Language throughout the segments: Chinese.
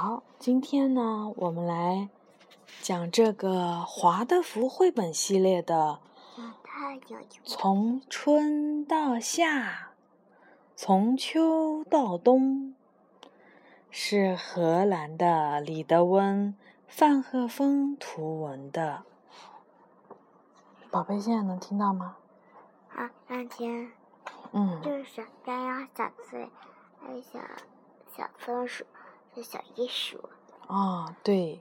好，今天呢，我们来讲这个华德福绘本系列的《从春到夏，从秋到冬》，是荷兰的李德温、范赫峰图文的。宝贝，现在能听到吗？啊，能听。嗯。就是小鸭鸭、小刺猬还有小小松鼠。小鼹鼠哦，对，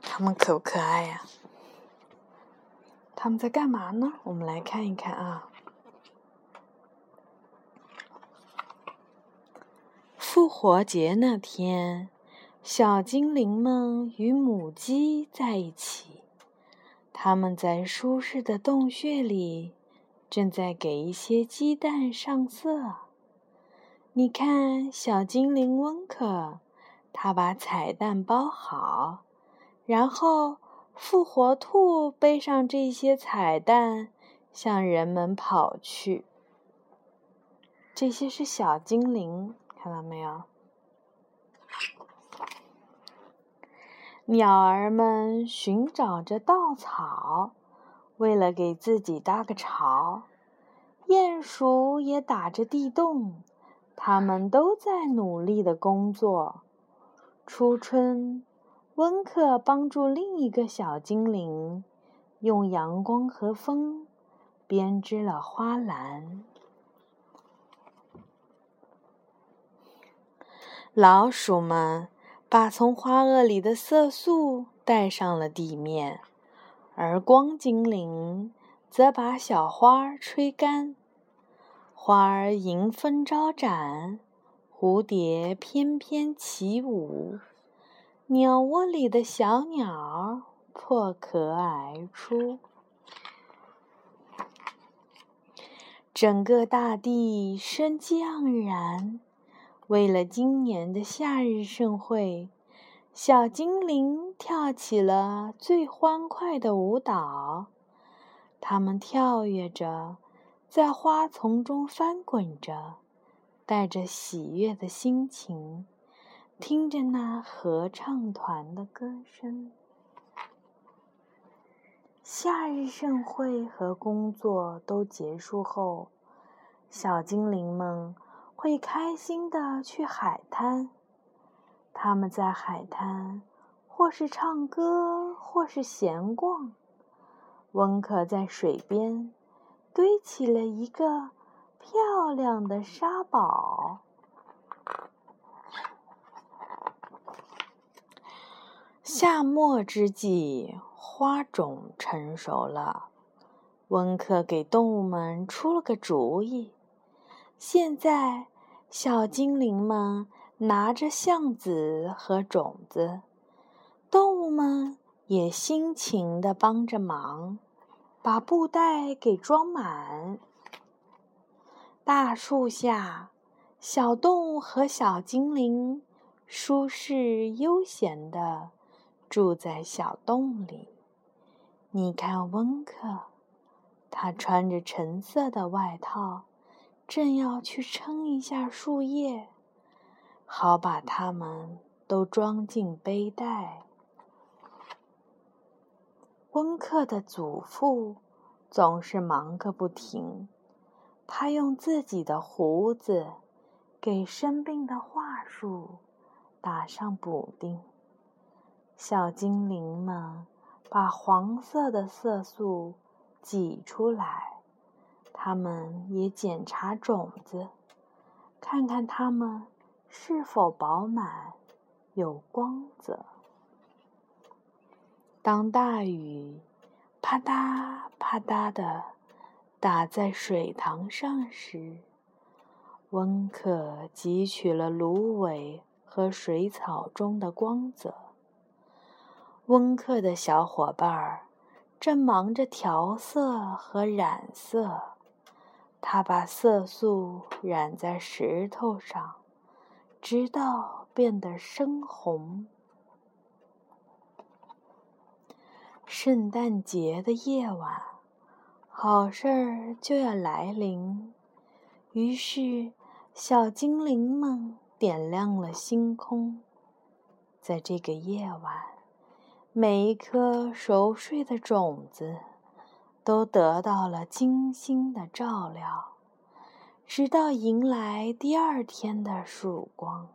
他们可不可爱呀？他们在干嘛呢？我们来看一看啊。复活节那天，小精灵们与母鸡在一起，他们在舒适的洞穴里，正在给一些鸡蛋上色。你看，小精灵温克，他把彩蛋包好，然后复活兔背上这些彩蛋，向人们跑去。这些是小精灵，看到没有？鸟儿们寻找着稻草，为了给自己搭个巢；鼹鼠也打着地洞。他们都在努力的工作。初春，温克帮助另一个小精灵，用阳光和风编织了花篮。老鼠们把从花萼里的色素带上了地面，而光精灵则把小花吹干。花儿迎风招展，蝴蝶翩翩起舞，鸟窝里的小鸟破壳而出，整个大地生机盎然。为了今年的夏日盛会，小精灵跳起了最欢快的舞蹈，它们跳跃着。在花丛中翻滚着，带着喜悦的心情，听着那合唱团的歌声。夏日盛会和工作都结束后，小精灵们会开心的去海滩。他们在海滩，或是唱歌，或是闲逛。温克在水边。堆起了一个漂亮的沙堡。夏末之际，花种成熟了。温克给动物们出了个主意：现在，小精灵们拿着橡子和种子，动物们也辛勤的帮着忙。把布袋给装满。大树下，小动物和小精灵舒适悠闲的住在小洞里。你看，温克，他穿着橙色的外套，正要去撑一下树叶，好把它们都装进背带。温克的祖父总是忙个不停，他用自己的胡子给生病的桦树打上补丁。小精灵们把黄色的色素挤出来，他们也检查种子，看看它们是否饱满、有光泽。当大雨啪嗒啪嗒的打在水塘上时，温克汲取了芦苇和水草中的光泽。温克的小伙伴正忙着调色和染色，他把色素染在石头上，直到变得深红。圣诞节的夜晚，好事儿就要来临。于是，小精灵们点亮了星空。在这个夜晚，每一颗熟睡的种子都得到了精心的照料，直到迎来第二天的曙光。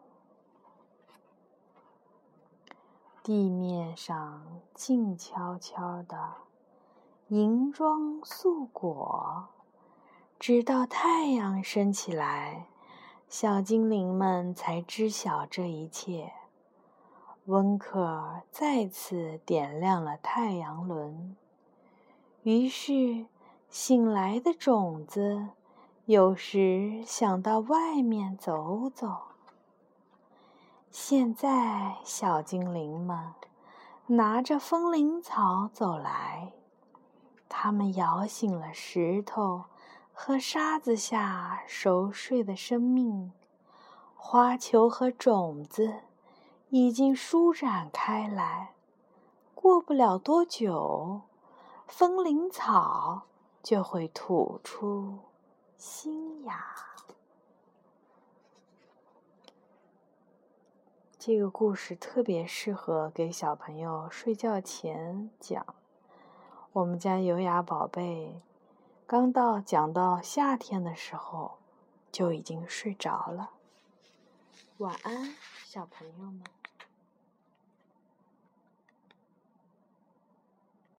地面上静悄悄的，银装素裹，直到太阳升起来，小精灵们才知晓这一切。温克尔再次点亮了太阳轮，于是醒来的种子有时想到外面走走。现在，小精灵们拿着风铃草走来，他们摇醒了石头和沙子下熟睡的生命。花球和种子已经舒展开来，过不了多久，风铃草就会吐出新芽。这个故事特别适合给小朋友睡觉前讲。我们家优雅宝贝刚到讲到夏天的时候，就已经睡着了。晚安，小朋友们。